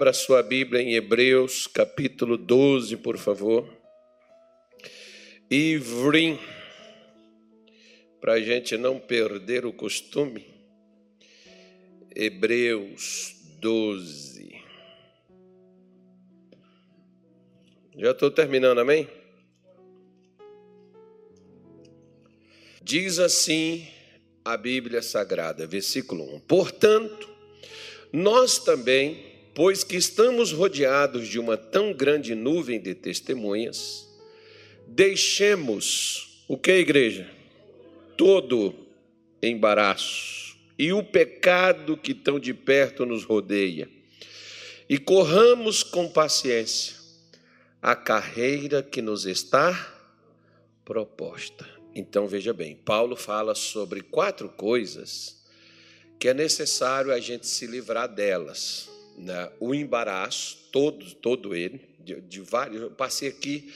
Abra sua Bíblia em Hebreus, capítulo 12, por favor. Ivrim, para a gente não perder o costume. Hebreus 12. Já estou terminando, amém? Diz assim a Bíblia Sagrada, versículo 1: Portanto, nós também, pois que estamos rodeados de uma tão grande nuvem de testemunhas, deixemos o que, igreja? Todo embaraço e o pecado que tão de perto nos rodeia, e corramos com paciência a carreira que nos está proposta. Então veja bem, Paulo fala sobre quatro coisas que é necessário a gente se livrar delas. Né? O embaraço, todo, todo ele, de, de vários. Eu passei aqui,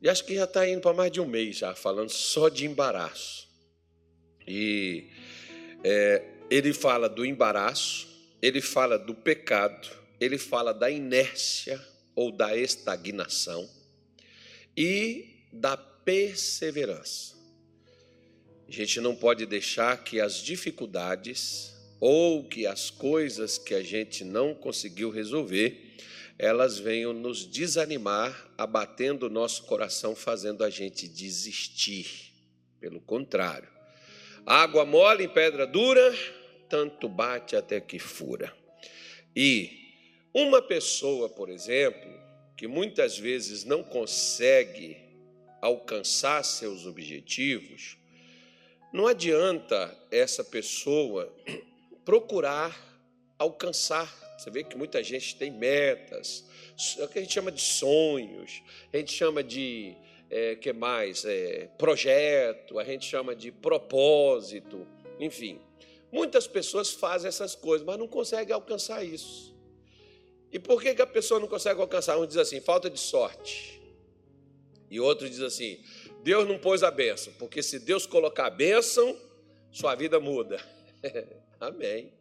e acho que já está indo para mais de um mês já, falando só de embaraço. E é, ele fala do embaraço, ele fala do pecado, ele fala da inércia ou da estagnação e da perseverança. A gente não pode deixar que as dificuldades ou que as coisas que a gente não conseguiu resolver, elas venham nos desanimar, abatendo o nosso coração, fazendo a gente desistir. Pelo contrário, água mole em pedra dura, tanto bate até que fura. E uma pessoa, por exemplo, que muitas vezes não consegue alcançar seus objetivos, não adianta essa pessoa procurar alcançar. Você vê que muita gente tem metas, é o que a gente chama de sonhos, a gente chama de é, que mais? É, projeto, a gente chama de propósito, enfim. Muitas pessoas fazem essas coisas, mas não conseguem alcançar isso. E por que, que a pessoa não consegue alcançar? Um diz assim, falta de sorte. E outro diz assim, Deus não pôs a bênção, porque se Deus colocar a bênção, sua vida muda. Amém.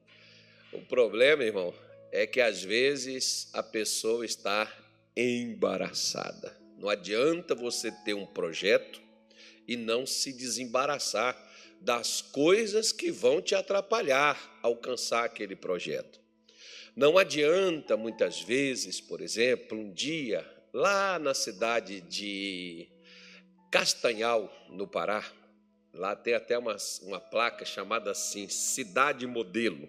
O problema, irmão, é que às vezes a pessoa está embaraçada. Não adianta você ter um projeto e não se desembaraçar das coisas que vão te atrapalhar a alcançar aquele projeto. Não adianta muitas vezes, por exemplo, um dia lá na cidade de Castanhal, no Pará. Lá tem até uma, uma placa chamada assim, Cidade Modelo.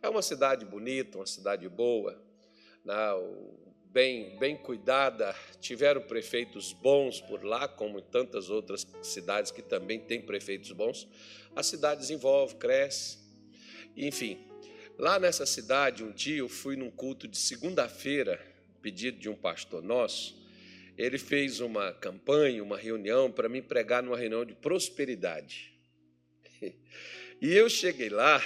É uma cidade bonita, uma cidade boa, né? bem, bem cuidada. Tiveram prefeitos bons por lá, como em tantas outras cidades que também têm prefeitos bons. A cidade desenvolve, cresce. Enfim, lá nessa cidade, um dia eu fui num culto de segunda-feira, pedido de um pastor nosso, ele fez uma campanha, uma reunião para me pregar numa reunião de prosperidade. E eu cheguei lá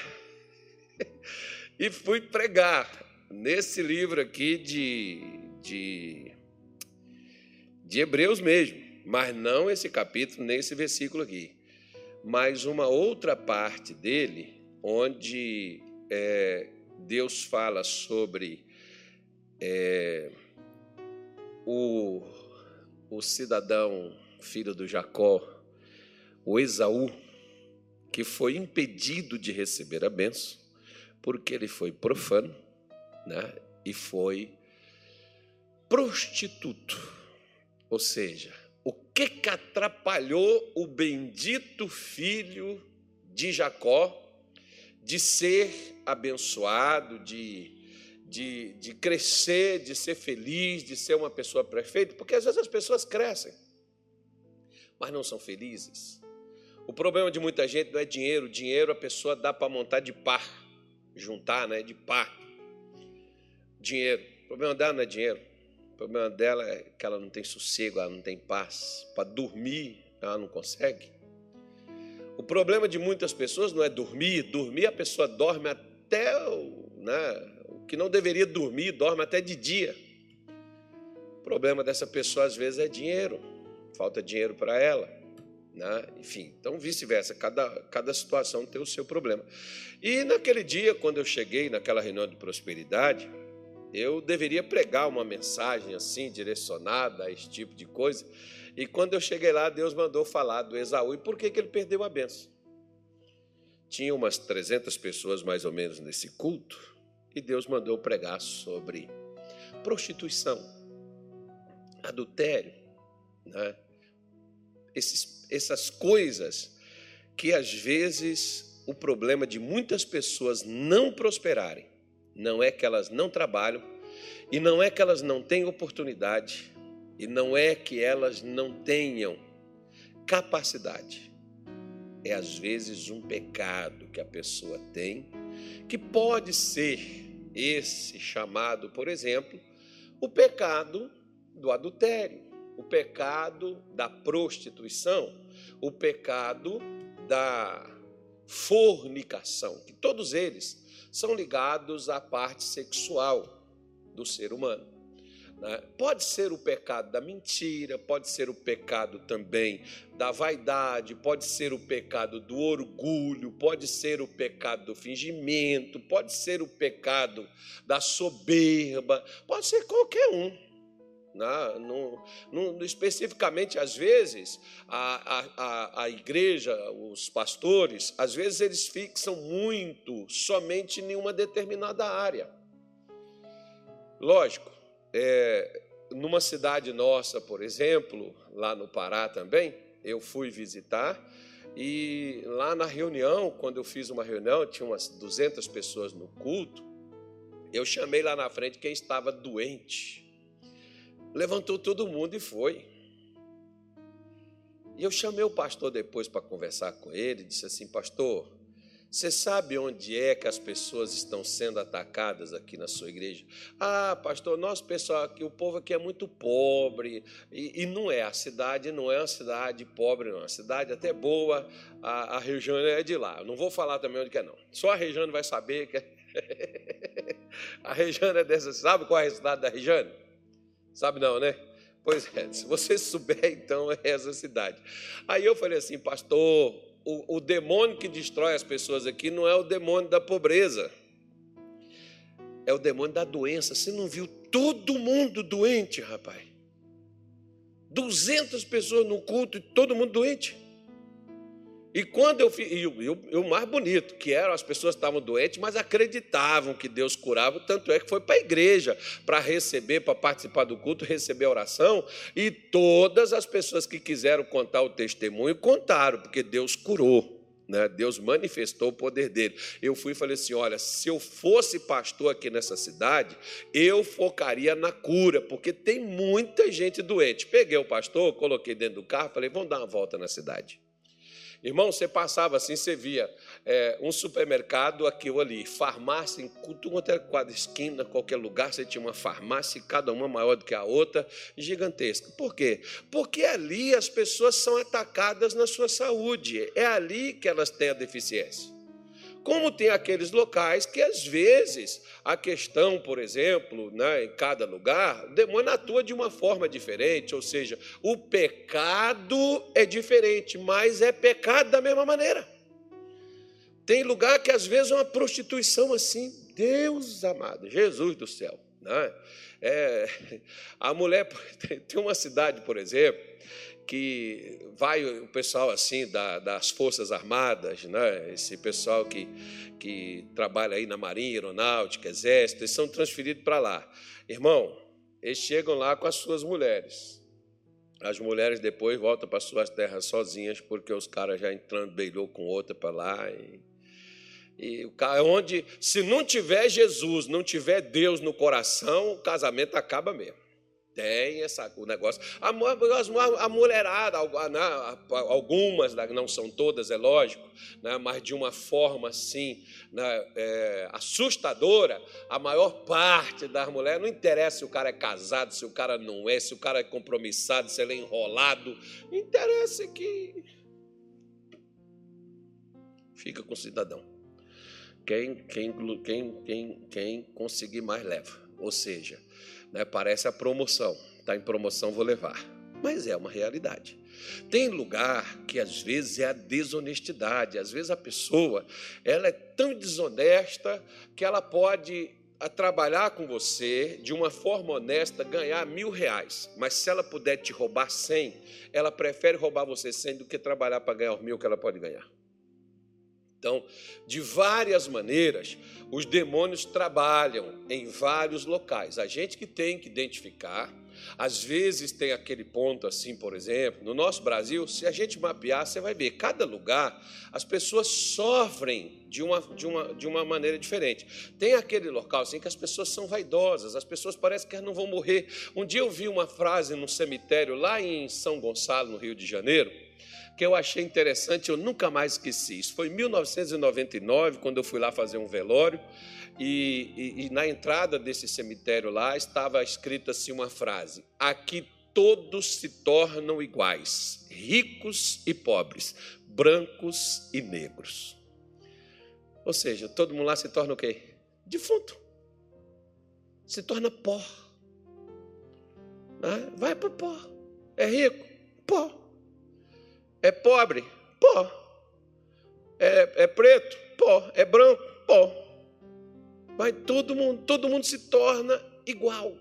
e fui pregar nesse livro aqui de, de, de Hebreus mesmo, mas não esse capítulo, nem esse versículo aqui, mas uma outra parte dele, onde é, Deus fala sobre é, o o cidadão filho do Jacó, o Esaú, que foi impedido de receber a benção, porque ele foi profano né, e foi prostituto. Ou seja, o que, que atrapalhou o bendito filho de Jacó de ser abençoado, de de, de crescer, de ser feliz, de ser uma pessoa perfeita, porque às vezes as pessoas crescem, mas não são felizes. O problema de muita gente não é dinheiro, dinheiro a pessoa dá para montar de par, juntar, né, de par. Dinheiro. O problema dela não é dinheiro. O problema dela é que ela não tem sossego, ela não tem paz. Para dormir, ela não consegue. O problema de muitas pessoas não é dormir, dormir a pessoa dorme até né, que não deveria dormir, dorme até de dia. O problema dessa pessoa às vezes é dinheiro, falta dinheiro para ela. Né? Enfim, então vice-versa, cada, cada situação tem o seu problema. E naquele dia, quando eu cheguei naquela reunião de prosperidade, Eu deveria pregar uma mensagem assim, direcionada a esse tipo de coisa. E quando eu cheguei lá, Deus mandou falar do Esaú e por que, que ele perdeu a benção. Tinha umas 300 pessoas mais ou menos nesse culto e Deus mandou pregar sobre prostituição, adultério, né? Esses, essas coisas que às vezes o problema de muitas pessoas não prosperarem não é que elas não trabalham e não é que elas não têm oportunidade e não é que elas não tenham capacidade. É às vezes um pecado que a pessoa tem, que pode ser esse chamado, por exemplo, o pecado do adultério, o pecado da prostituição, o pecado da fornicação, que todos eles são ligados à parte sexual do ser humano. Né? Pode ser o pecado da mentira, pode ser o pecado também da vaidade, pode ser o pecado do orgulho, pode ser o pecado do fingimento, pode ser o pecado da soberba, pode ser qualquer um. Né? No, no, especificamente, às vezes, a, a, a igreja, os pastores, às vezes eles fixam muito somente em uma determinada área. Lógico, é, numa cidade nossa, por exemplo, lá no Pará também, eu fui visitar e lá na reunião, quando eu fiz uma reunião, tinha umas 200 pessoas no culto, eu chamei lá na frente quem estava doente. Levantou todo mundo e foi. E eu chamei o pastor depois para conversar com ele, disse assim: Pastor, você sabe onde é que as pessoas estão sendo atacadas aqui na sua igreja? Ah, pastor, nosso pessoal aqui, o povo aqui é muito pobre. E, e não é, a cidade não é uma cidade pobre, não. É uma cidade até boa, a, a região é de lá. Não vou falar também onde é, não. Só a Regiane vai saber que é... a Regiane é dessa. Sabe qual é a cidade da Regiane? Sabe não, né? Pois é, se você souber, então é essa cidade. Aí eu falei assim, pastor, o, o demônio que destrói as pessoas aqui não é o demônio da pobreza, é o demônio da doença. Você não viu todo mundo doente, rapaz? 200 pessoas no culto e todo mundo doente. E quando eu fiz, e o mais bonito, que eram as pessoas estavam doentes, mas acreditavam que Deus curava, tanto é que foi para a igreja para receber, para participar do culto, receber a oração, e todas as pessoas que quiseram contar o testemunho contaram, porque Deus curou. Né? Deus manifestou o poder dele. Eu fui e falei assim: olha, se eu fosse pastor aqui nessa cidade, eu focaria na cura, porque tem muita gente doente. Peguei o pastor, coloquei dentro do carro, falei: vamos dar uma volta na cidade. Irmão, você passava assim, você via é, um supermercado aqui ou ali, farmácia em era quadra esquina, qualquer lugar, você tinha uma farmácia, cada uma maior do que a outra, gigantesca. Por quê? Porque ali as pessoas são atacadas na sua saúde, é ali que elas têm a deficiência. Como tem aqueles locais que, às vezes, a questão, por exemplo, né, em cada lugar, o demônio atua de uma forma diferente, ou seja, o pecado é diferente, mas é pecado da mesma maneira. Tem lugar que, às vezes, é uma prostituição assim, Deus amado, Jesus do céu. Né? É, a mulher, tem uma cidade, por exemplo, que vai o pessoal assim da, das Forças Armadas, né? esse pessoal que, que trabalha aí na Marinha, Aeronáutica, Exército, eles são transferidos para lá. Irmão, eles chegam lá com as suas mulheres. As mulheres depois voltam para suas terras sozinhas, porque os caras já entrando beilou com outra para lá. E, e o onde, se não tiver Jesus, não tiver Deus no coração, o casamento acaba mesmo. Tem essa, o negócio. A, a, mulherada, né, algumas, não são todas, é lógico, né, mas de uma forma assim, né, é, assustadora, a maior parte das mulheres, não interessa se o cara é casado, se o cara não é, se o cara é compromissado, se ele é enrolado, interessa que fica com o cidadão. Quem, quem, quem, quem, quem conseguir mais leva. Ou seja, né? Parece a promoção. Está em promoção, vou levar. Mas é uma realidade. Tem lugar que às vezes é a desonestidade. Às vezes a pessoa ela é tão desonesta que ela pode a trabalhar com você de uma forma honesta, ganhar mil reais. Mas se ela puder te roubar cem, ela prefere roubar você cem do que trabalhar para ganhar os mil que ela pode ganhar. Então, de várias maneiras, os demônios trabalham em vários locais. A gente que tem que identificar, às vezes tem aquele ponto assim, por exemplo, no nosso Brasil, se a gente mapear, você vai ver, cada lugar as pessoas sofrem de uma, de uma, de uma maneira diferente. Tem aquele local assim que as pessoas são vaidosas, as pessoas parecem que não vão morrer. Um dia eu vi uma frase no cemitério lá em São Gonçalo, no Rio de Janeiro, que eu achei interessante, eu nunca mais esqueci. Isso foi em 1999, quando eu fui lá fazer um velório, e, e, e na entrada desse cemitério lá estava escrita assim uma frase: Aqui todos se tornam iguais, ricos e pobres, brancos e negros. Ou seja, todo mundo lá se torna o quê? Defunto. Se torna pó. Vai para pó. É rico? Pó. É pobre? Pó. É, é preto? Pó. É branco? Pó. Vai todo mundo, todo mundo se torna igual.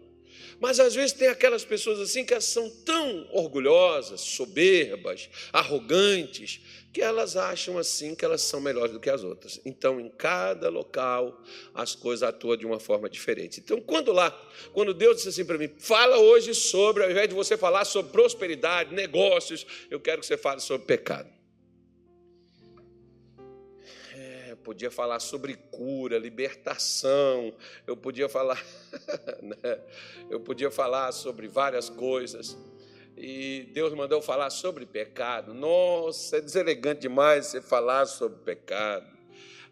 Mas às vezes tem aquelas pessoas assim que são tão orgulhosas, soberbas, arrogantes, que elas acham assim que elas são melhores do que as outras. Então, em cada local, as coisas atuam de uma forma diferente. Então, quando lá, quando Deus disse assim para mim, fala hoje sobre, ao invés de você falar sobre prosperidade, negócios, eu quero que você fale sobre pecado. É, eu podia falar sobre cura, libertação, eu podia falar, né? eu podia falar sobre várias coisas e Deus mandou falar sobre pecado. Nossa, é deselegante demais você falar sobre pecado.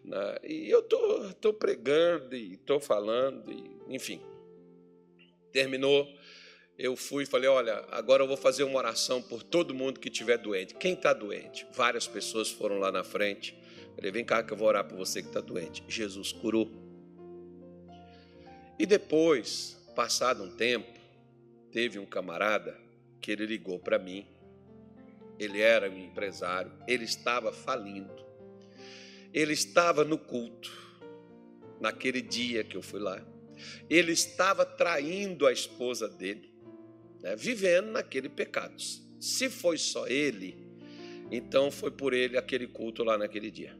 Né? E eu estou tô, tô pregando e estou falando, e, enfim. Terminou, eu fui e falei: olha, agora eu vou fazer uma oração por todo mundo que estiver doente. Quem está doente? Várias pessoas foram lá na frente. Falei: vem cá que eu vou orar por você que está doente. Jesus curou. E depois, passado um tempo, teve um camarada que ele ligou para mim. Ele era um empresário, ele estava falindo. Ele estava no culto, naquele dia que eu fui lá. Ele estava traindo a esposa dele, né, vivendo naquele pecado. Se foi só ele, então foi por ele aquele culto lá naquele dia.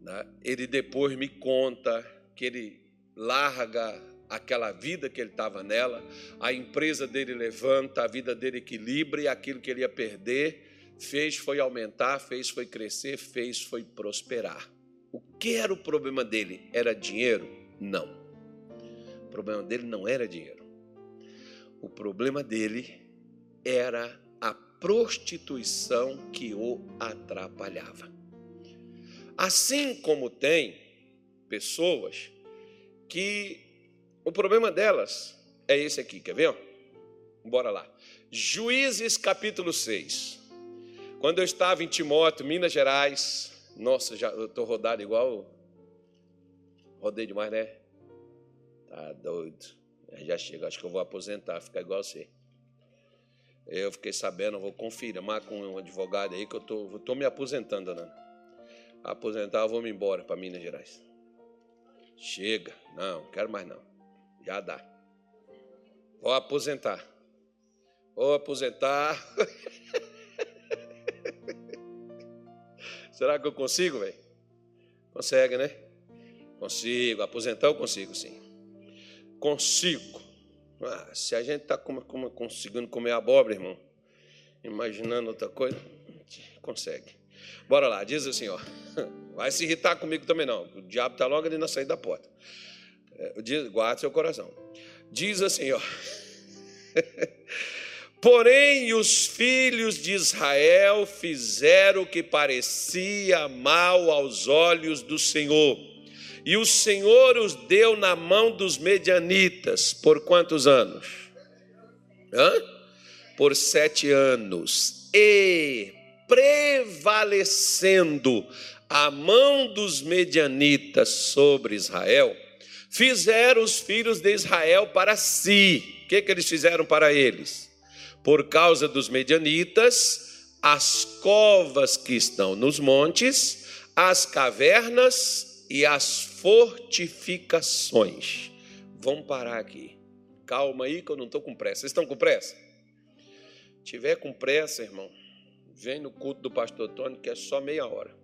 Né. Ele depois me conta que ele larga aquela vida que ele estava nela, a empresa dele levanta, a vida dele equilibra e aquilo que ele ia perder, fez foi aumentar, fez foi crescer, fez foi prosperar. O que era o problema dele? Era dinheiro? Não. O problema dele não era dinheiro. O problema dele era a prostituição que o atrapalhava. Assim como tem pessoas que o problema delas é esse aqui, quer ver? Bora lá. Juízes capítulo 6. Quando eu estava em Timóteo, Minas Gerais, nossa, já estou rodado igual. Rodei demais, né? Tá doido. Já chega, acho que eu vou aposentar, ficar igual você. Eu fiquei sabendo, vou confirmar com um advogado aí que eu tô, tô me aposentando, Ana. Aposentar, eu vou me embora para Minas Gerais. Chega, não, quero mais não. Já dá. Vou aposentar. Vou aposentar. Será que eu consigo, velho? Consegue, né? Consigo. Aposentar eu consigo, sim. Consigo. Ah, se a gente está conseguindo comer abóbora, irmão, imaginando outra coisa, consegue. Bora lá, diz assim, ó. Vai se irritar comigo também não. O diabo está logo ali na saída da porta. É, guarde seu coração. Diz assim, ó. Porém, os filhos de Israel fizeram o que parecia mal aos olhos do Senhor. E o Senhor os deu na mão dos medianitas por quantos anos? Hã? Por sete anos. E prevalecendo a mão dos medianitas sobre Israel, fizeram os filhos de Israel para si. O que, que eles fizeram para eles? Por causa dos medianitas, as covas que estão nos montes, as cavernas e as fortificações. Vamos parar aqui. Calma aí que eu não estou com pressa. Vocês estão com pressa? Tiver com pressa, irmão, vem no culto do pastor Tony, que é só meia hora.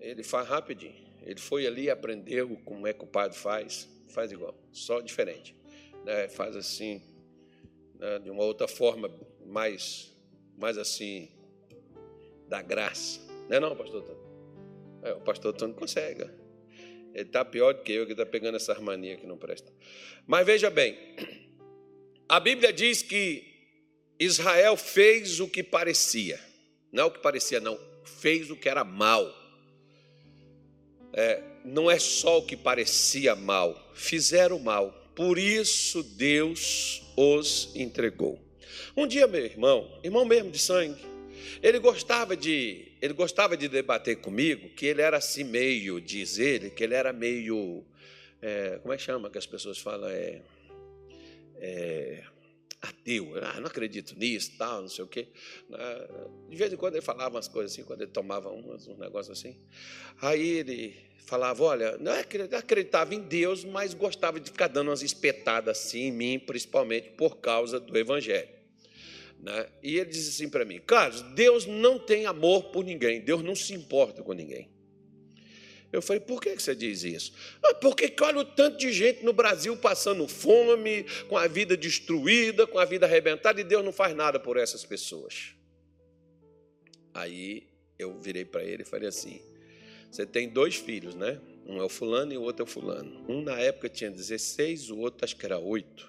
Ele faz rapidinho. Ele foi ali e aprendeu como é que o padre faz. Faz igual, só diferente. Né? Faz assim, né? de uma outra forma, mais, mais assim, da graça. Não é não, pastor? É, o pastor Tony consegue. Ele está pior do que eu, que está pegando essa harmonia que não presta. Mas veja bem, a Bíblia diz que Israel fez o que parecia. Não é o que parecia, não. Fez o que era mal. É, não é só o que parecia mal, fizeram mal. Por isso Deus os entregou. Um dia, meu irmão, irmão mesmo de sangue, ele gostava de, ele gostava de debater comigo que ele era assim meio, diz ele, que ele era meio, é, como é que chama que as pessoas falam? É, é, ateu, ah, não acredito nisso, tal, não sei o quê. Ah, de vez em quando ele falava umas coisas assim, quando ele tomava umas, uns negócios assim. Aí ele falava, olha, não acreditava em Deus, mas gostava de ficar dando umas espetadas assim em mim, principalmente por causa do Evangelho. Né? E ele disse assim para mim, Carlos, Deus não tem amor por ninguém, Deus não se importa com ninguém. Eu falei, por que você diz isso? Ah, porque olha o tanto de gente no Brasil passando fome, com a vida destruída, com a vida arrebentada, e Deus não faz nada por essas pessoas. Aí eu virei para ele e falei assim: você tem dois filhos, né? Um é o fulano e o outro é o fulano. Um na época tinha 16, o outro acho que era 8.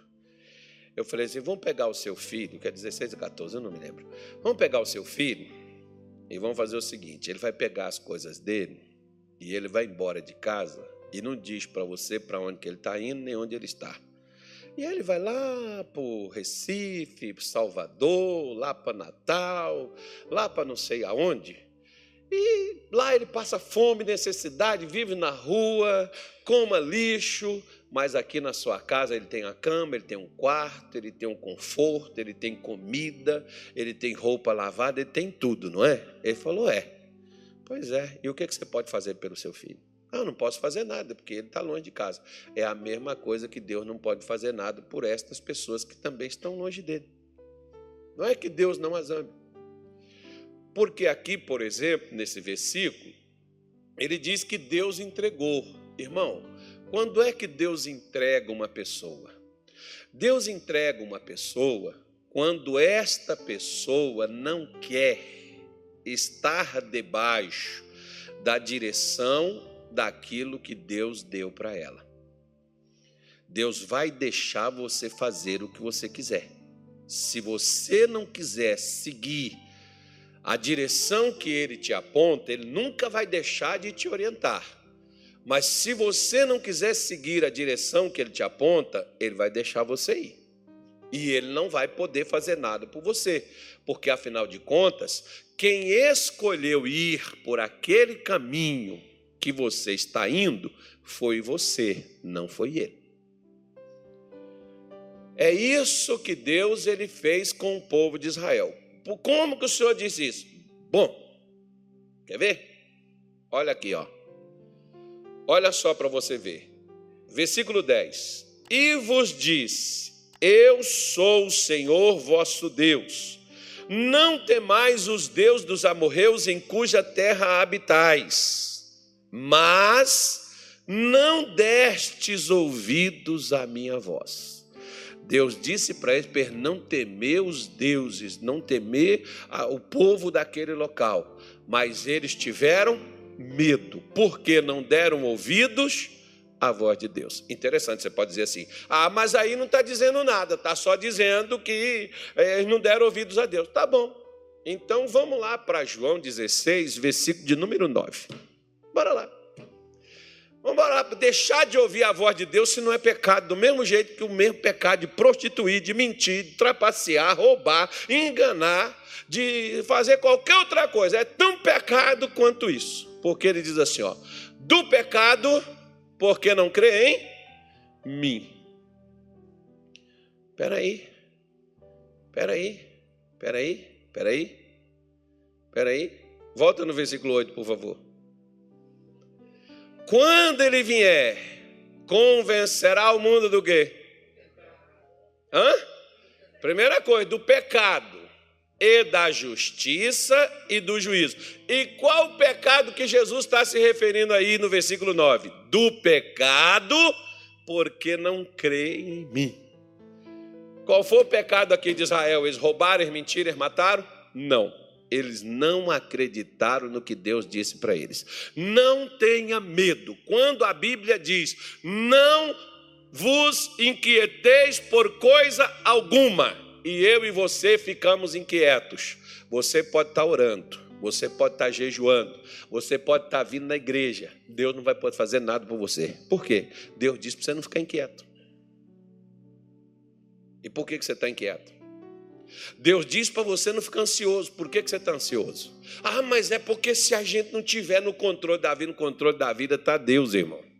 Eu falei assim: vamos pegar o seu filho, que é 16 ou 14, eu não me lembro. Vamos pegar o seu filho e vamos fazer o seguinte: ele vai pegar as coisas dele e ele vai embora de casa e não diz para você para onde que ele está indo nem onde ele está. E ele vai lá para Recife, para Salvador, lá para Natal, lá para não sei aonde. E lá ele passa fome, necessidade, vive na rua, coma lixo, mas aqui na sua casa ele tem a cama, ele tem um quarto, ele tem um conforto, ele tem comida, ele tem roupa lavada, ele tem tudo, não é? Ele falou: é. Pois é, e o que você pode fazer pelo seu filho? Ah, eu não posso fazer nada, porque ele está longe de casa. É a mesma coisa que Deus não pode fazer nada por estas pessoas que também estão longe dele. Não é que Deus não as ame. Porque aqui, por exemplo, nesse versículo, ele diz que Deus entregou. Irmão, quando é que Deus entrega uma pessoa? Deus entrega uma pessoa quando esta pessoa não quer estar debaixo da direção daquilo que Deus deu para ela. Deus vai deixar você fazer o que você quiser. Se você não quiser seguir a direção que ele te aponta, ele nunca vai deixar de te orientar. Mas se você não quiser seguir a direção que ele te aponta, ele vai deixar você ir. E ele não vai poder fazer nada por você, porque afinal de contas, quem escolheu ir por aquele caminho que você está indo foi você, não foi ele. É isso que Deus ele fez com o povo de Israel. Como que o Senhor disse isso? Bom, quer ver? Olha aqui, ó. Olha só para você ver. Versículo 10. E vos disse: Eu sou o Senhor vosso Deus não temais os deuses dos amorreus em cuja terra habitais, mas não destes ouvidos à minha voz. Deus disse para eles não temer os deuses, não temer o povo daquele local, mas eles tiveram medo, porque não deram ouvidos a voz de Deus. Interessante, você pode dizer assim: ah, mas aí não está dizendo nada, está só dizendo que eh, eles não deram ouvidos a Deus. Tá bom. Então vamos lá para João 16, versículo de número 9. Bora lá. Vamos lá, deixar de ouvir a voz de Deus se não é pecado, do mesmo jeito que o mesmo pecado de prostituir, de mentir, de trapacear, roubar, enganar, de fazer qualquer outra coisa. É tão pecado quanto isso. Porque ele diz assim: ó, do pecado porque não crê em mim. Espera aí, espera aí, espera aí, espera aí, espera aí. Volta no versículo 8, por favor. quando ele vier, convencerá o mundo do quê? Hã? Primeira coisa, do pecado e da justiça e do juízo. E qual o pecado que Jesus está se referindo aí no versículo 9? Do pecado, porque não crê em mim. Qual foi o pecado aqui de Israel? Eles roubaram, mentiram, mataram? Não. Eles não acreditaram no que Deus disse para eles. Não tenha medo. Quando a Bíblia diz: "Não vos inquieteis por coisa alguma", e eu e você ficamos inquietos. Você pode estar orando, você pode estar jejuando, você pode estar vindo na igreja. Deus não vai poder fazer nada por você. Por quê? Deus disse para você não ficar inquieto. E por que você está inquieto? Deus diz para você não ficar ansioso. Por que você está ansioso? Ah, mas é porque se a gente não tiver no controle da vida, no controle da vida está Deus, irmão.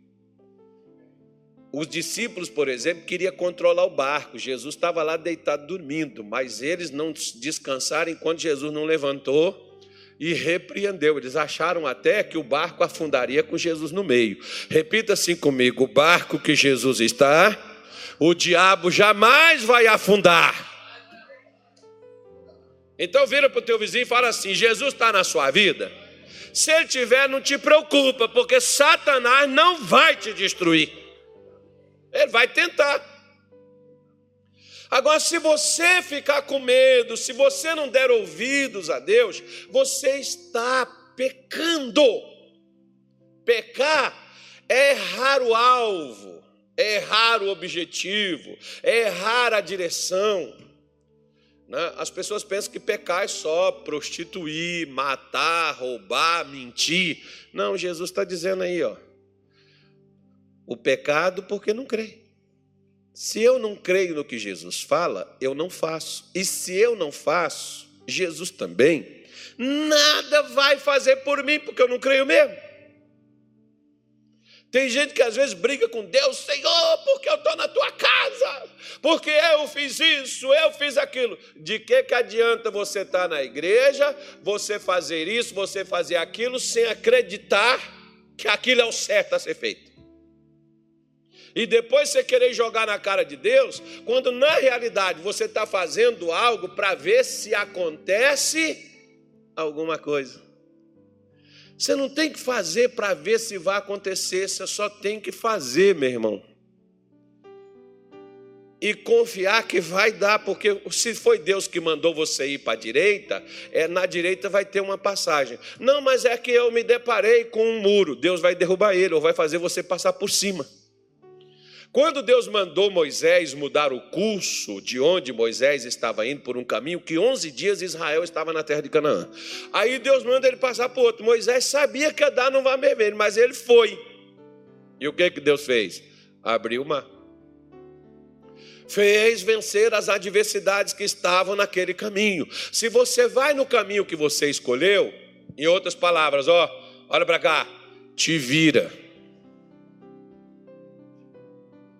Os discípulos, por exemplo, queriam controlar o barco. Jesus estava lá deitado dormindo, mas eles não descansaram enquanto Jesus não levantou e repreendeu. Eles acharam até que o barco afundaria com Jesus no meio. Repita assim comigo: o barco que Jesus está, o diabo jamais vai afundar. Então vira para o teu vizinho e fala assim: Jesus está na sua vida. Se ele tiver, não te preocupa, porque Satanás não vai te destruir. Ele vai tentar. Agora, se você ficar com medo, se você não der ouvidos a Deus, você está pecando. Pecar é errar o alvo, é errar o objetivo, é errar a direção. Né? As pessoas pensam que pecar é só prostituir, matar, roubar, mentir. Não, Jesus está dizendo aí, ó. O pecado porque não crê. Se eu não creio no que Jesus fala, eu não faço. E se eu não faço, Jesus também nada vai fazer por mim, porque eu não creio mesmo. Tem gente que às vezes briga com Deus, Senhor, porque eu estou na tua casa, porque eu fiz isso, eu fiz aquilo. De que, que adianta você estar tá na igreja, você fazer isso, você fazer aquilo, sem acreditar que aquilo é o certo a ser feito? E depois você querer jogar na cara de Deus, quando na realidade você está fazendo algo para ver se acontece alguma coisa. Você não tem que fazer para ver se vai acontecer, você só tem que fazer, meu irmão. E confiar que vai dar, porque se foi Deus que mandou você ir para a direita, é, na direita vai ter uma passagem. Não, mas é que eu me deparei com um muro, Deus vai derrubar ele, ou vai fazer você passar por cima. Quando Deus mandou Moisés mudar o curso de onde Moisés estava indo por um caminho, que 11 dias Israel estava na terra de Canaã. Aí Deus manda ele passar por outro. Moisés sabia que ia dar no mar mas ele foi. E o que, que Deus fez? Abriu o mar. Fez vencer as adversidades que estavam naquele caminho. Se você vai no caminho que você escolheu, em outras palavras, ó, olha para cá, te vira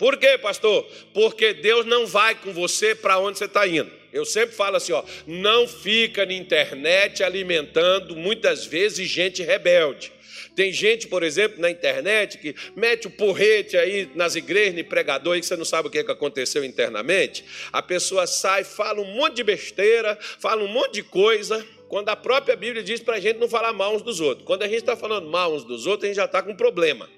por quê, pastor? Porque Deus não vai com você para onde você está indo. Eu sempre falo assim, ó, não fica na internet alimentando muitas vezes gente rebelde. Tem gente, por exemplo, na internet que mete o porrete aí nas igrejas, de pregador, e que você não sabe o que aconteceu internamente. A pessoa sai, fala um monte de besteira, fala um monte de coisa, quando a própria Bíblia diz para a gente não falar mal uns dos outros. Quando a gente está falando mal uns dos outros, a gente já está com um problema.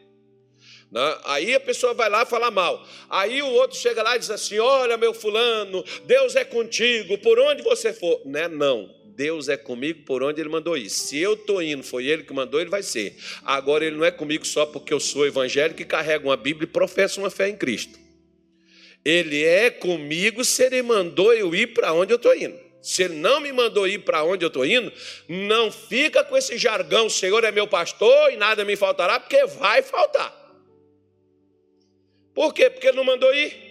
Né? Aí a pessoa vai lá falar mal. Aí o outro chega lá e diz assim: Olha, meu fulano, Deus é contigo, por onde você for. Né? Não, Deus é comigo por onde Ele mandou ir. Se eu estou indo, foi Ele que mandou, Ele vai ser. Agora, Ele não é comigo só porque eu sou evangélico e carrego uma Bíblia e professo uma fé em Cristo. Ele é comigo se Ele mandou eu ir para onde eu estou indo. Se Ele não me mandou ir para onde eu estou indo, não fica com esse jargão: Senhor é meu pastor e nada me faltará, porque vai faltar. Por quê? Porque ele não mandou ir.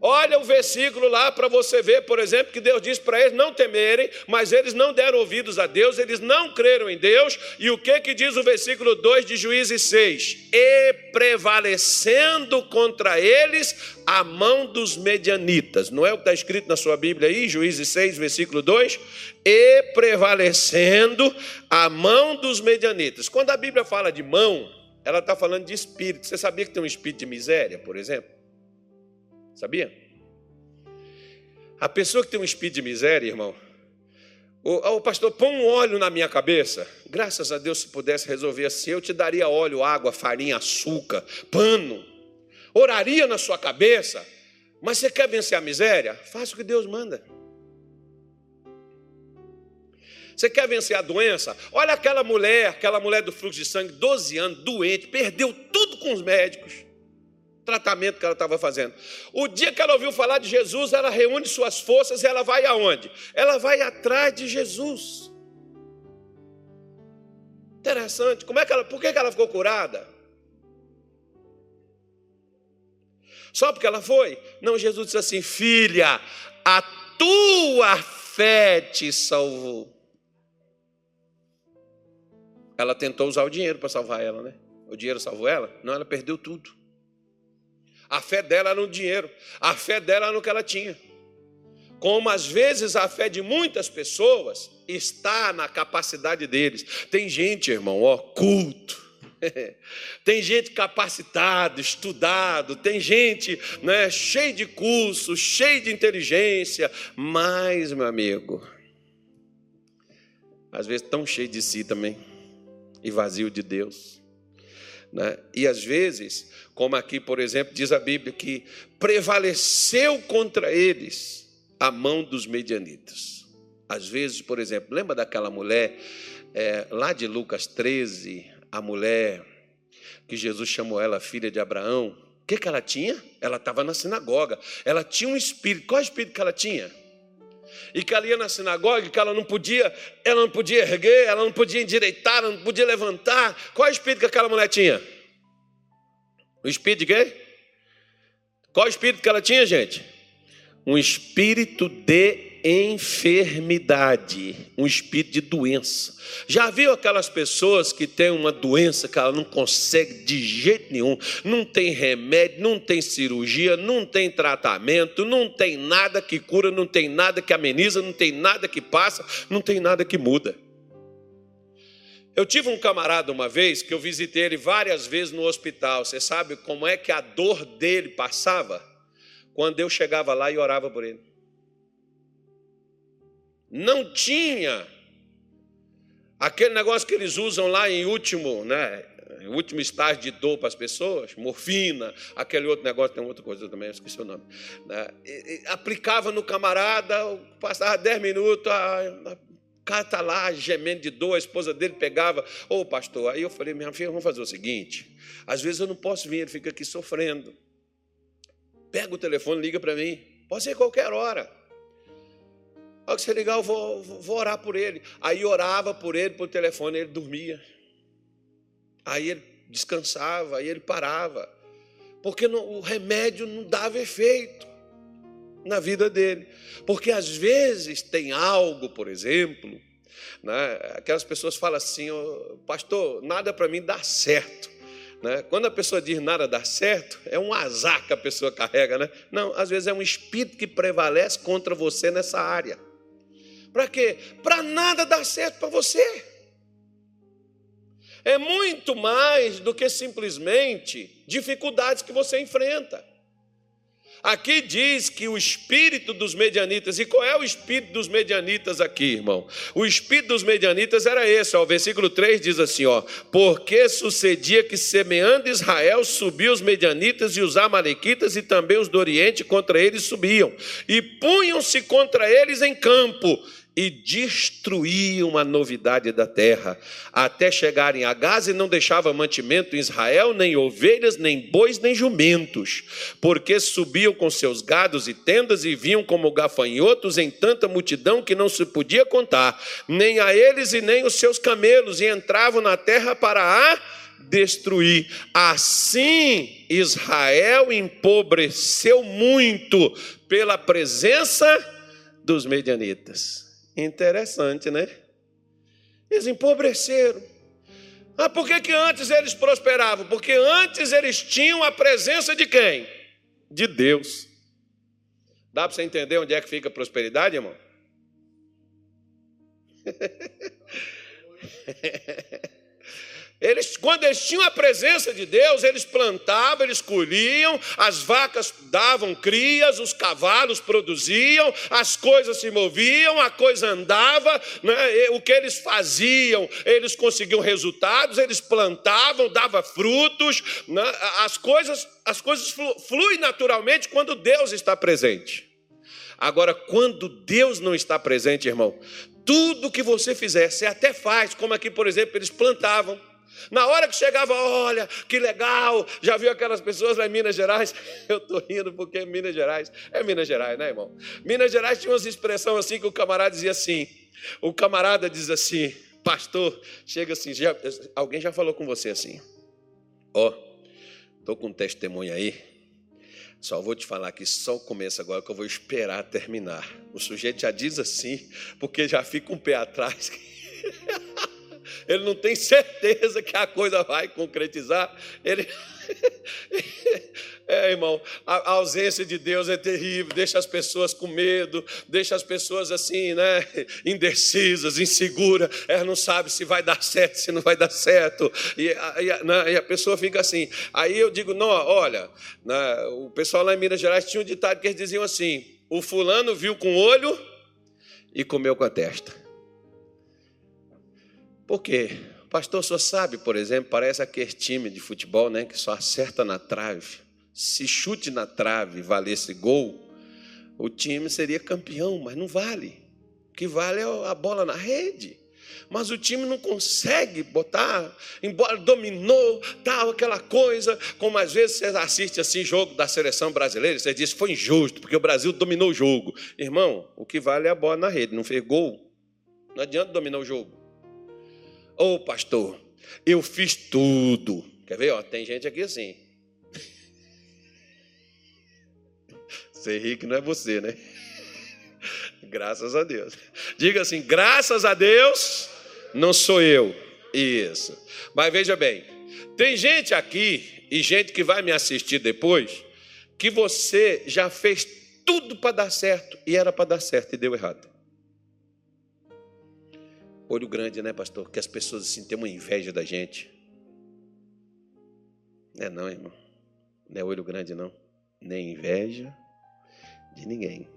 Olha o versículo lá para você ver, por exemplo, que Deus diz para eles não temerem, mas eles não deram ouvidos a Deus, eles não creram em Deus. E o que que diz o versículo 2 de Juízes 6? E prevalecendo contra eles a mão dos medianitas. Não é o que está escrito na sua Bíblia aí, Juízes 6, versículo 2? E prevalecendo a mão dos medianitas. Quando a Bíblia fala de mão, ela está falando de espírito. Você sabia que tem um espírito de miséria, por exemplo? Sabia? A pessoa que tem um espírito de miséria, irmão, o, o pastor, põe um óleo na minha cabeça. Graças a Deus, se pudesse resolver assim, eu te daria óleo, água, farinha, açúcar, pano. Oraria na sua cabeça. Mas você quer vencer a miséria? Faça o que Deus manda. Você quer vencer a doença? Olha aquela mulher, aquela mulher do fluxo de sangue, 12 anos, doente, perdeu tudo com os médicos. Tratamento que ela estava fazendo. O dia que ela ouviu falar de Jesus, ela reúne suas forças e ela vai aonde? Ela vai atrás de Jesus. Interessante. Como é que ela, por que ela ficou curada? Só porque ela foi? Não, Jesus disse assim: Filha, a tua fé te salvou. Ela tentou usar o dinheiro para salvar ela, né? O dinheiro salvou ela? Não, ela perdeu tudo. A fé dela era no dinheiro, a fé dela era no que ela tinha. Como às vezes a fé de muitas pessoas está na capacidade deles. Tem gente, irmão, ó, culto. tem gente capacitada, estudado, tem gente né, cheio de curso, cheio de inteligência, mas, meu amigo, às vezes tão cheio de si também e vazio de Deus. Né? E às vezes, como aqui, por exemplo, diz a Bíblia que prevaleceu contra eles a mão dos medianitas. Às vezes, por exemplo, lembra daquela mulher é, lá de Lucas 13, a mulher que Jesus chamou ela filha de Abraão? O que, que ela tinha? Ela estava na sinagoga. Ela tinha um espírito. Qual espírito que ela tinha? E que ela ia na sinagoga, que ela não podia, ela não podia erguer, ela não podia endireitar, ela não podia levantar. Qual é o espírito que aquela mulher tinha? O espírito de quê? Qual o espírito que ela tinha, gente? Um espírito de enfermidade, um espírito de doença. Já viu aquelas pessoas que têm uma doença que ela não consegue de jeito nenhum, não tem remédio, não tem cirurgia, não tem tratamento, não tem nada que cura, não tem nada que ameniza, não tem nada que passa, não tem nada que muda. Eu tive um camarada uma vez que eu visitei ele várias vezes no hospital. Você sabe como é que a dor dele passava? Quando eu chegava lá e orava por ele não tinha aquele negócio que eles usam lá em último, né? Em último estágio de dor para as pessoas, morfina, aquele outro negócio, tem outra coisa também, esqueci o nome. Né? E, e, aplicava no camarada, passava 10 minutos, a, a cara está lá gemendo de dor, a esposa dele pegava, ô oh, pastor, aí eu falei, minha filha, vamos fazer o seguinte, às vezes eu não posso vir, ele fica aqui sofrendo. Pega o telefone, liga para mim, pode ser qualquer hora. Ao que você ligar, eu vou, vou orar por ele. Aí orava por ele por telefone, ele dormia. Aí ele descansava, aí ele parava. Porque o remédio não dava efeito na vida dele. Porque às vezes tem algo, por exemplo, né, aquelas pessoas falam assim, oh, pastor, nada para mim dá certo. Né? Quando a pessoa diz nada dá certo, é um azar que a pessoa carrega. Né? Não, às vezes é um espírito que prevalece contra você nessa área. Para quê? Para nada dar certo para você. É muito mais do que simplesmente dificuldades que você enfrenta. Aqui diz que o espírito dos medianitas, e qual é o espírito dos medianitas aqui, irmão? O espírito dos medianitas era esse, ó, o versículo 3 diz assim: ó, porque sucedia que semeando Israel subiam os medianitas e os amalequitas e também os do Oriente contra eles subiam, e punham-se contra eles em campo e destruíam a novidade da terra, até chegarem a Gaza e não deixava mantimento em Israel, nem ovelhas, nem bois, nem jumentos, porque subiam com seus gados e tendas e vinham como gafanhotos em tanta multidão que não se podia contar, nem a eles e nem os seus camelos, e entravam na terra para a destruir. Assim Israel empobreceu muito pela presença dos medianitas. Interessante, né? Eles empobreceram. Ah, por que, que antes eles prosperavam? Porque antes eles tinham a presença de quem? De Deus. Dá para você entender onde é que fica a prosperidade, irmão? Eles, quando eles tinham a presença de Deus, eles plantavam, eles colhiam, as vacas davam crias, os cavalos produziam, as coisas se moviam, a coisa andava, né? o que eles faziam, eles conseguiam resultados, eles plantavam, dava frutos, né? as coisas, as coisas fluem naturalmente quando Deus está presente. Agora, quando Deus não está presente, irmão, tudo que você fizer, você até faz, como aqui, por exemplo, eles plantavam. Na hora que chegava, olha, que legal, já viu aquelas pessoas lá em Minas Gerais? Eu estou rindo porque Minas Gerais é Minas Gerais, né, irmão? Minas Gerais tinha umas expressões assim que o camarada dizia assim: o camarada diz assim, pastor, chega assim, já, alguém já falou com você assim, ó, oh, estou com um testemunho aí, só vou te falar que só o começo agora que eu vou esperar terminar. O sujeito já diz assim, porque já fica um pé atrás. Ele não tem certeza que a coisa vai concretizar. Ele É, irmão, a ausência de Deus é terrível, deixa as pessoas com medo, deixa as pessoas assim, né, indecisas, inseguras, ela não sabe se vai dar certo, se não vai dar certo, e a, e né, e a pessoa fica assim. Aí eu digo, não, olha, né, o pessoal lá em Minas Gerais tinha um ditado que eles diziam assim: o fulano viu com o olho e comeu com a testa. Por quê? O pastor só sabe, por exemplo, parece aquele time de futebol, né, que só acerta na trave se chute na trave valesse gol, o time seria campeão, mas não vale. O que vale é a bola na rede. Mas o time não consegue botar, embora dominou, tal, aquela coisa, como às vezes você assiste assim jogo da seleção brasileira, você diz foi injusto, porque o Brasil dominou o jogo. Irmão, o que vale é a bola na rede, não fez gol. Não adianta dominar o jogo. Ô oh, pastor, eu fiz tudo. Quer ver? Ó, tem gente aqui assim. Ser rico não é você, né? Graças a Deus. Diga assim: graças a Deus, não sou eu. Isso. Mas veja bem: tem gente aqui e gente que vai me assistir depois que você já fez tudo para dar certo e era para dar certo e deu errado. Olho grande, né, pastor? Que as pessoas assim têm uma inveja da gente. Não é não, irmão. Não é olho grande, não. Nem inveja, de ninguém.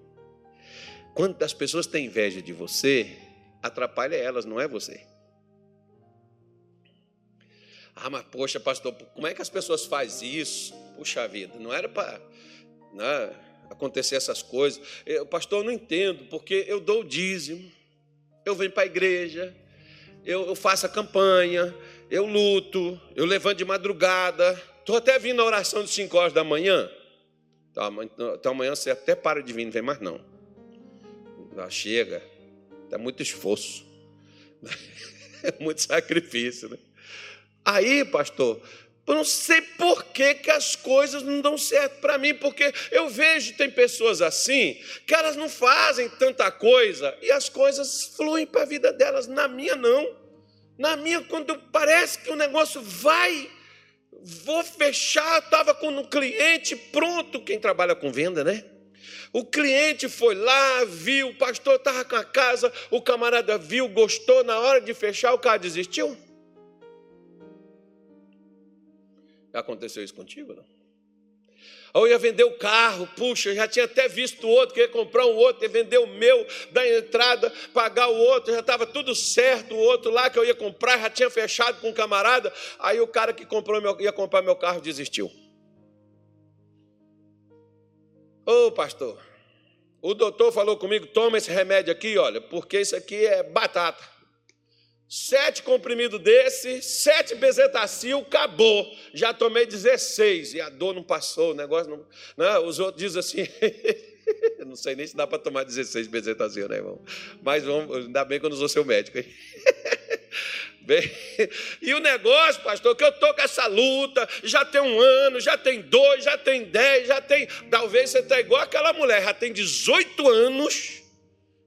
Quando as pessoas têm inveja de você, atrapalha elas, não é você. Ah, mas poxa, pastor, como é que as pessoas fazem isso? Puxa vida, não era para né, acontecer essas coisas. Eu, pastor, eu não entendo, porque eu dou o dízimo, eu venho para a igreja, eu, eu faço a campanha, eu luto, eu levanto de madrugada, estou até vindo a oração de 5 horas da manhã. Então, então amanhã você até para de vir, não vem mais não. Já chega, é muito esforço, é muito sacrifício. Né? Aí, pastor, eu não sei por que, que as coisas não dão certo para mim, porque eu vejo tem pessoas assim que elas não fazem tanta coisa e as coisas fluem para a vida delas. Na minha, não. Na minha, quando parece que o negócio vai vou fechar, estava com um cliente pronto, quem trabalha com venda, né? O cliente foi lá, viu, o pastor estava com a casa, o camarada viu, gostou, na hora de fechar, o cara desistiu. Aconteceu isso contigo, não? Ou ia vender o carro, puxa, já tinha até visto outro, queria comprar um outro, ia vender o meu, dar entrada, pagar o outro, já estava tudo certo, o outro lá que eu ia comprar, já tinha fechado com um camarada, aí o cara que comprou meu, ia comprar meu carro desistiu. Ô oh, pastor, o doutor falou comigo, toma esse remédio aqui, olha, porque isso aqui é batata. Sete comprimidos desse, sete bezetacil, acabou. Já tomei 16 e a dor não passou, o negócio não. não né? os outros dizem assim. não sei nem se dá para tomar 16 bezetacil, né, irmão? Mas vamos, ainda bem que eu não sou seu médico, hein? Bem, e o negócio, pastor, que eu estou com essa luta, já tem um ano, já tem dois, já tem dez, já tem. Talvez você está igual aquela mulher, já tem 18 anos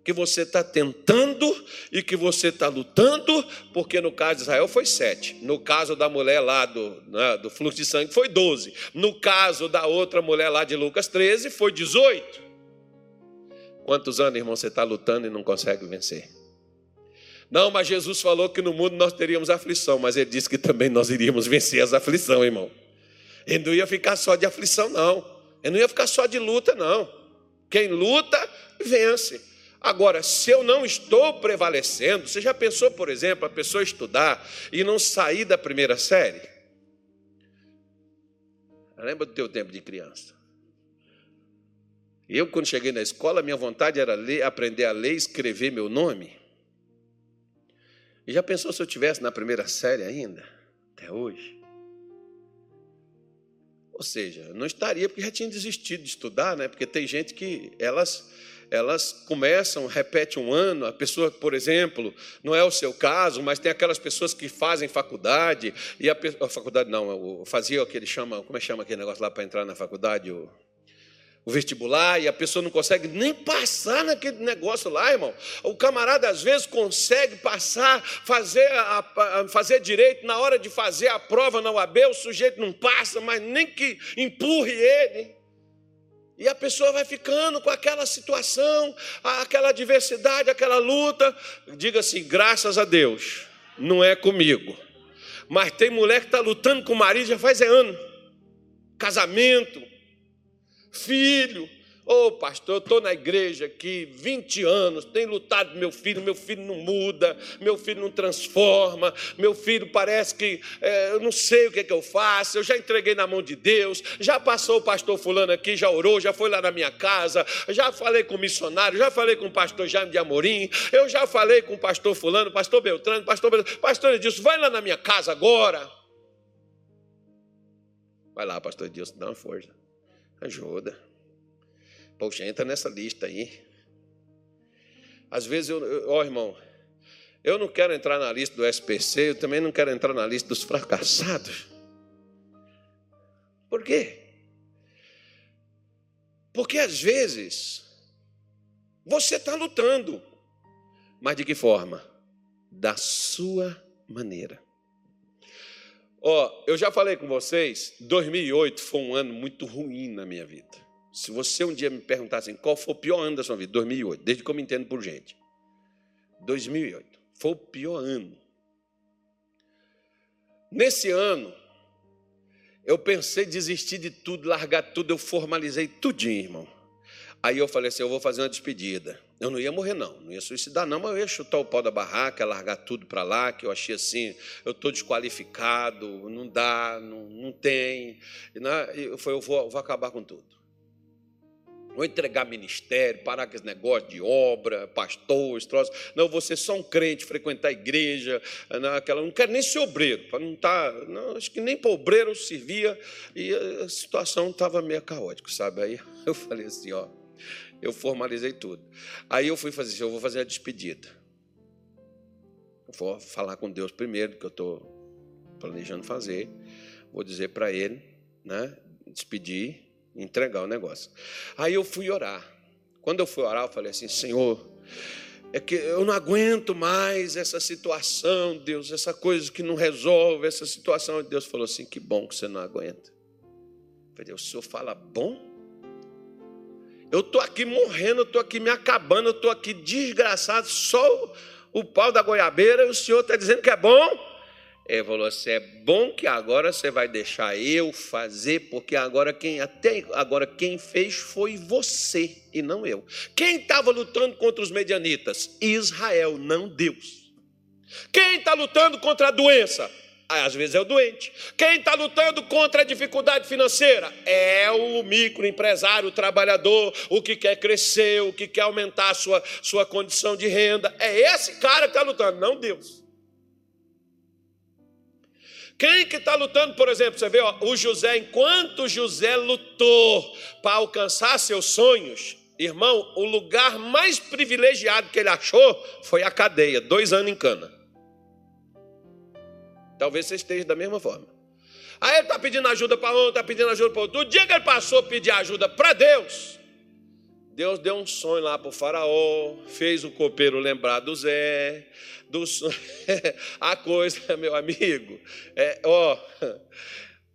que você está tentando e que você está lutando, porque no caso de Israel foi sete, no caso da mulher lá do, né, do fluxo de sangue foi doze, no caso da outra mulher lá de Lucas 13 foi 18. Quantos anos, irmão, você está lutando e não consegue vencer? Não, mas Jesus falou que no mundo nós teríamos aflição, mas ele disse que também nós iríamos vencer as aflições, irmão. Ele não ia ficar só de aflição, não. Ele não ia ficar só de luta, não. Quem luta, vence. Agora, se eu não estou prevalecendo, você já pensou, por exemplo, a pessoa estudar e não sair da primeira série? Lembra do teu tempo de criança? Eu, quando cheguei na escola, minha vontade era ler, aprender a ler e escrever meu nome. E já pensou se eu tivesse na primeira série ainda, até hoje? Ou seja, não estaria porque já tinha desistido de estudar, né? Porque tem gente que elas elas começam, repete um ano, a pessoa, por exemplo, não é o seu caso, mas tem aquelas pessoas que fazem faculdade, e a, a faculdade não, fazia o que ele chama, como é que chama aquele negócio lá para entrar na faculdade? O, o vestibular e a pessoa não consegue nem passar naquele negócio lá, irmão. O camarada às vezes consegue passar, fazer, a, a, fazer direito, na hora de fazer a prova na UAB, o sujeito não passa, mas nem que empurre ele. E a pessoa vai ficando com aquela situação, aquela adversidade, aquela luta. Diga assim: graças a Deus, não é comigo. Mas tem mulher que está lutando com o marido já faz ano. Casamento, filho. Ô oh, pastor, eu estou na igreja aqui 20 anos, tenho lutado meu filho, meu filho não muda, meu filho não transforma, meu filho parece que é, eu não sei o que, é que eu faço, eu já entreguei na mão de Deus, já passou o pastor fulano aqui, já orou, já foi lá na minha casa, já falei com o missionário, já falei com o pastor Jaime de Amorim, eu já falei com o pastor fulano, pastor Beltrano, pastor Beltrano, pastor Edilson, vai lá na minha casa agora. Vai lá, pastor Edilson, dá uma força. Ajuda. Poxa, entra nessa lista aí. Às vezes, eu, ó irmão, eu não quero entrar na lista do SPC, eu também não quero entrar na lista dos fracassados. Por quê? Porque às vezes você está lutando, mas de que forma? Da sua maneira. Ó, eu já falei com vocês, 2008 foi um ano muito ruim na minha vida. Se você um dia me perguntasse assim, qual foi o pior ano da sua vida, 2008, desde que eu me entendo por gente. 2008 foi o pior ano. Nesse ano, eu pensei desistir de tudo, largar tudo, eu formalizei tudinho, irmão. Aí eu falei assim: eu vou fazer uma despedida. Eu não ia morrer, não, não ia suicidar, não, mas eu ia chutar o pau da barraca, largar tudo para lá, que eu achei assim: eu estou desqualificado, não dá, não, não tem. Eu falei: eu vou, vou acabar com tudo. Vou entregar ministério, parar com esse negócio de obra, pastor, esse troço. Não, ser só um crente, frequentar a igreja, não, aquela, não quero nem ser obreiro, para não estar. Tá, não, acho que nem para obreiro eu servia, e a situação estava meio caótica, sabe? Aí eu falei assim, ó eu formalizei tudo. Aí eu fui fazer isso, eu vou fazer a despedida. vou falar com Deus primeiro, que eu estou planejando fazer. Vou dizer para ele, né? Despedir, entregar o negócio. Aí eu fui orar. Quando eu fui orar, eu falei assim, Senhor, é que eu não aguento mais essa situação, Deus, essa coisa que não resolve, essa situação. E Deus falou assim: que bom que você não aguenta. Eu falei, o senhor fala bom? Eu estou aqui morrendo, eu estou aqui me acabando, eu estou aqui desgraçado, só o pau da goiabeira, e o senhor está dizendo que é bom? Ele falou assim: é bom que agora você vai deixar eu fazer, porque agora quem até agora quem fez foi você e não eu. Quem estava lutando contra os medianitas? Israel, não Deus. Quem está lutando contra a doença? Às vezes é o doente. Quem está lutando contra a dificuldade financeira? É o microempresário, o trabalhador, o que quer crescer, o que quer aumentar a sua, sua condição de renda. É esse cara que está lutando, não Deus. Quem que está lutando, por exemplo, você vê ó, o José, enquanto José lutou para alcançar seus sonhos, irmão, o lugar mais privilegiado que ele achou foi a cadeia, dois anos em cana. Talvez você esteja da mesma forma. Aí ele está pedindo ajuda para um, está pedindo ajuda para outro. Do dia que ele passou a pedir ajuda para Deus, Deus deu um sonho lá para o faraó, fez o copeiro lembrar do Zé, do sonho. a coisa, meu amigo, é, ó,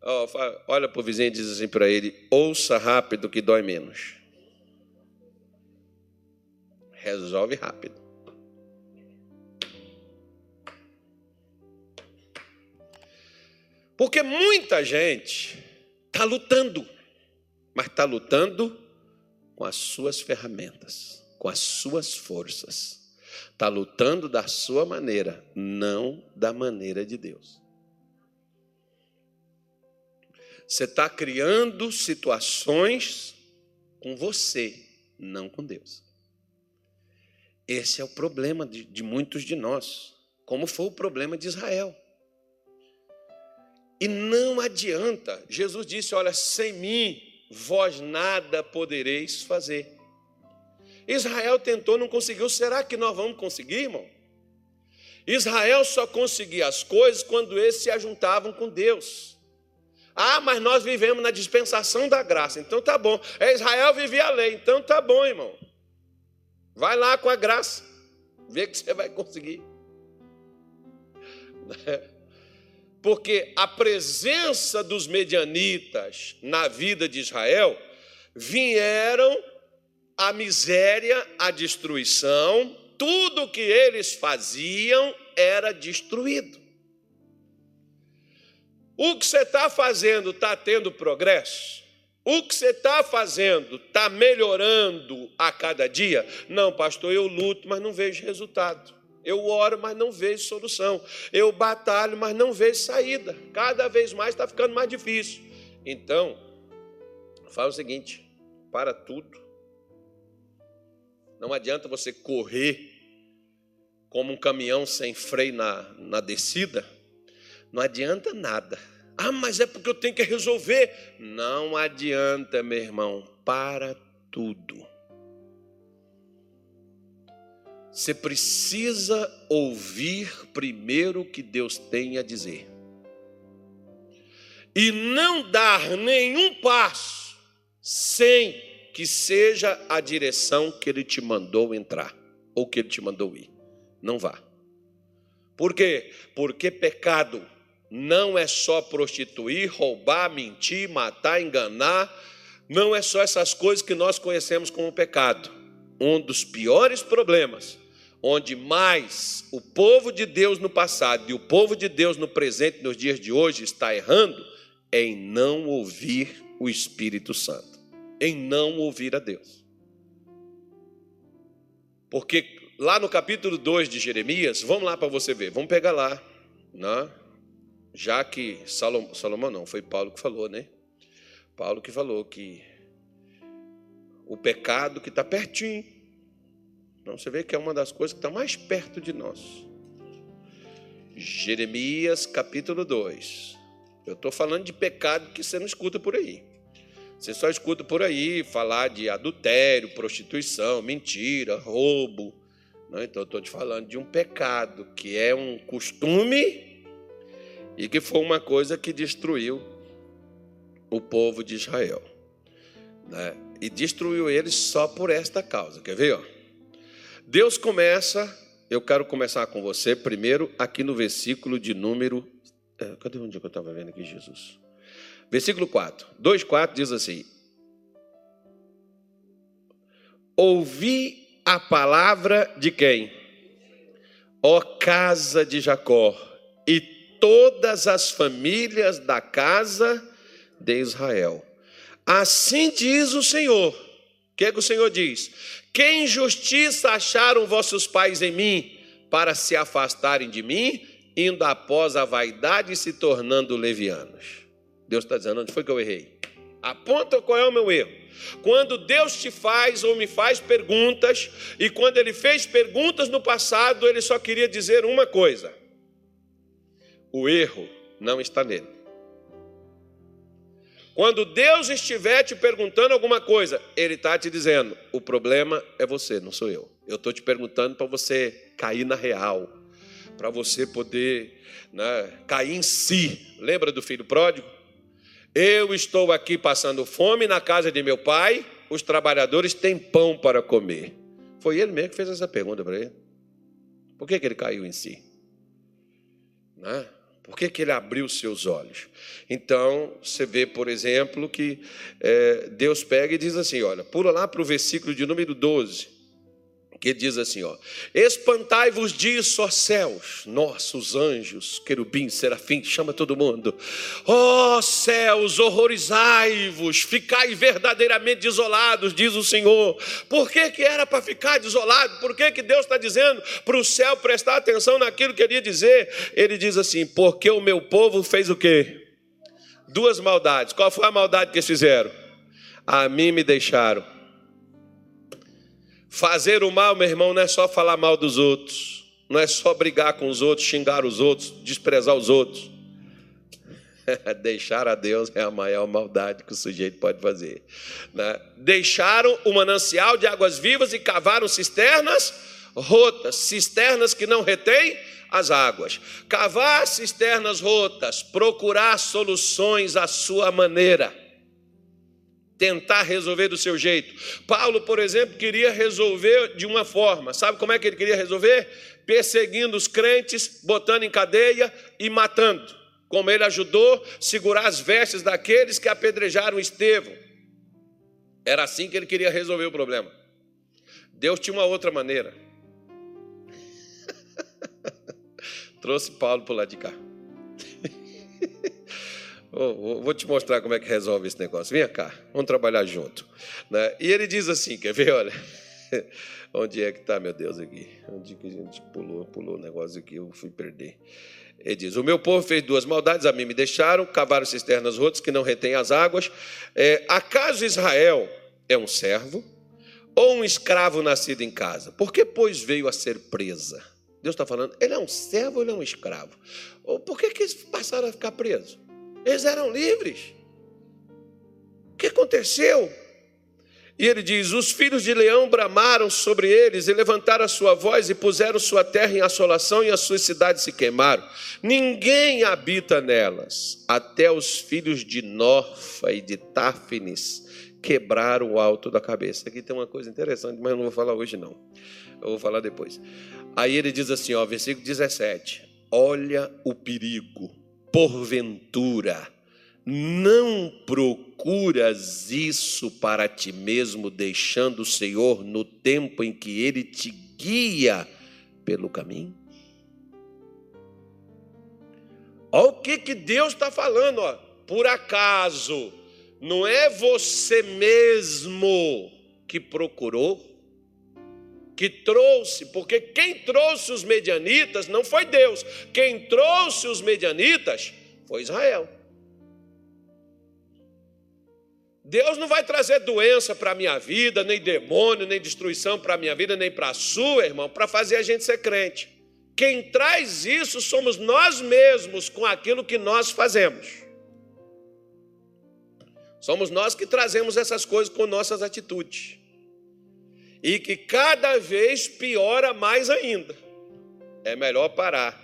ó olha para o vizinho e diz assim para ele: ouça rápido que dói menos. Resolve rápido. Porque muita gente está lutando, mas está lutando com as suas ferramentas, com as suas forças. Está lutando da sua maneira, não da maneira de Deus. Você está criando situações com você, não com Deus. Esse é o problema de, de muitos de nós, como foi o problema de Israel. E não adianta, Jesus disse: Olha, sem mim vós nada podereis fazer. Israel tentou, não conseguiu. Será que nós vamos conseguir, irmão? Israel só conseguia as coisas quando eles se ajuntavam com Deus. Ah, mas nós vivemos na dispensação da graça, então tá bom. É Israel vivia a lei, então tá bom, irmão. Vai lá com a graça, vê que você vai conseguir. Porque a presença dos medianitas na vida de Israel vieram a miséria, a destruição, tudo que eles faziam era destruído. O que você está fazendo está tendo progresso? O que você está fazendo está melhorando a cada dia? Não, pastor, eu luto, mas não vejo resultado. Eu oro, mas não vejo solução. Eu batalho, mas não vejo saída. Cada vez mais está ficando mais difícil. Então, fala o seguinte: para tudo. Não adianta você correr como um caminhão sem freio na, na descida. Não adianta nada. Ah, mas é porque eu tenho que resolver. Não adianta, meu irmão. Para tudo. Você precisa ouvir primeiro o que Deus tem a dizer. E não dar nenhum passo sem que seja a direção que Ele te mandou entrar ou que Ele te mandou ir. Não vá. Por quê? Porque pecado não é só prostituir, roubar, mentir, matar, enganar. Não é só essas coisas que nós conhecemos como pecado. Um dos piores problemas onde mais o povo de Deus no passado e o povo de Deus no presente, nos dias de hoje, está errando, é em não ouvir o Espírito Santo, em não ouvir a Deus. Porque lá no capítulo 2 de Jeremias, vamos lá para você ver, vamos pegar lá, né? já que Salomão, Salomão não, foi Paulo que falou, né? Paulo que falou que o pecado que está pertinho, então você vê que é uma das coisas que está mais perto de nós. Jeremias capítulo 2. Eu estou falando de pecado que você não escuta por aí. Você só escuta por aí falar de adultério, prostituição, mentira, roubo. Não, então eu estou te falando de um pecado que é um costume e que foi uma coisa que destruiu o povo de Israel. Né? E destruiu eles só por esta causa. Quer ver? Ó? Deus começa, eu quero começar com você primeiro aqui no versículo de número. É, cadê onde eu estava vendo aqui, Jesus? Versículo 4. 2,4 diz assim: Ouvi a palavra de quem? Ó casa de Jacó, e todas as famílias da casa de Israel. Assim diz o Senhor. O que, é que o Senhor diz? Que injustiça acharam vossos pais em mim para se afastarem de mim, indo após a vaidade e se tornando levianos? Deus está dizendo: onde foi que eu errei? Aponta qual é o meu erro. Quando Deus te faz ou me faz perguntas, e quando Ele fez perguntas no passado, Ele só queria dizer uma coisa: o erro não está nele. Quando Deus estiver te perguntando alguma coisa, Ele está te dizendo: o problema é você, não sou eu. Eu estou te perguntando para você cair na real, para você poder né, cair em si. Lembra do filho pródigo? Eu estou aqui passando fome na casa de meu pai, os trabalhadores têm pão para comer. Foi ele mesmo que fez essa pergunta para ele. Por que, que ele caiu em si? Né? Por que, que ele abriu seus olhos? Então, você vê, por exemplo, que é, Deus pega e diz assim: olha, pula lá para o versículo de número 12. Que diz assim, ó: Espantai-vos disso, ó céus, nossos anjos, querubins, serafins, chama todo mundo. Ó céus, horrorizai-vos, ficai verdadeiramente desolados, diz o Senhor. Por que, que era para ficar desolado? Por que, que Deus está dizendo para o céu prestar atenção naquilo que ele ia dizer? Ele diz assim: porque o meu povo fez o quê? Duas maldades. Qual foi a maldade que eles fizeram? A mim me deixaram Fazer o mal, meu irmão, não é só falar mal dos outros, não é só brigar com os outros, xingar os outros, desprezar os outros. Deixar a Deus é a maior maldade que o sujeito pode fazer. Né? Deixaram o manancial de águas vivas e cavaram cisternas rotas, cisternas que não retêm as águas. Cavar cisternas rotas, procurar soluções à sua maneira tentar resolver do seu jeito. Paulo, por exemplo, queria resolver de uma forma. Sabe como é que ele queria resolver? Perseguindo os crentes, botando em cadeia e matando. Como ele ajudou a segurar as vestes daqueles que apedrejaram Estevão. Era assim que ele queria resolver o problema. Deus tinha uma outra maneira. Trouxe Paulo para o lado de cá. Vou te mostrar como é que resolve esse negócio. Vem cá, vamos trabalhar junto. Né? E ele diz assim: quer ver? Olha, onde é que está, meu Deus, aqui? Onde que a gente pulou? Pulou o negócio aqui, eu fui perder. Ele diz: O meu povo fez duas maldades, a mim me deixaram, cavaram cisternas rotas que não retêm as águas. É, acaso Israel é um servo ou um escravo nascido em casa? Por que, pois, veio a ser presa? Deus está falando, ele é um servo ou ele é um escravo? Ou por que, que eles passaram a ficar presos? Eles eram livres. O que aconteceu? E ele diz: Os filhos de leão bramaram sobre eles e levantaram a sua voz e puseram sua terra em assolação e as suas cidades se queimaram. Ninguém habita nelas. Até os filhos de Norfa e de Táfnis quebraram o alto da cabeça. Aqui tem uma coisa interessante, mas eu não vou falar hoje não. Eu vou falar depois. Aí ele diz assim, ó, versículo 17: Olha o perigo porventura, não procuras isso para ti mesmo, deixando o Senhor no tempo em que Ele te guia pelo caminho? Olha o que, que Deus está falando, ó. por acaso, não é você mesmo que procurou? Que trouxe, porque quem trouxe os medianitas não foi Deus, quem trouxe os medianitas foi Israel. Deus não vai trazer doença para a minha vida, nem demônio, nem destruição para a minha vida, nem para a sua, irmão, para fazer a gente ser crente. Quem traz isso somos nós mesmos com aquilo que nós fazemos. Somos nós que trazemos essas coisas com nossas atitudes e que cada vez piora mais ainda. É melhor parar.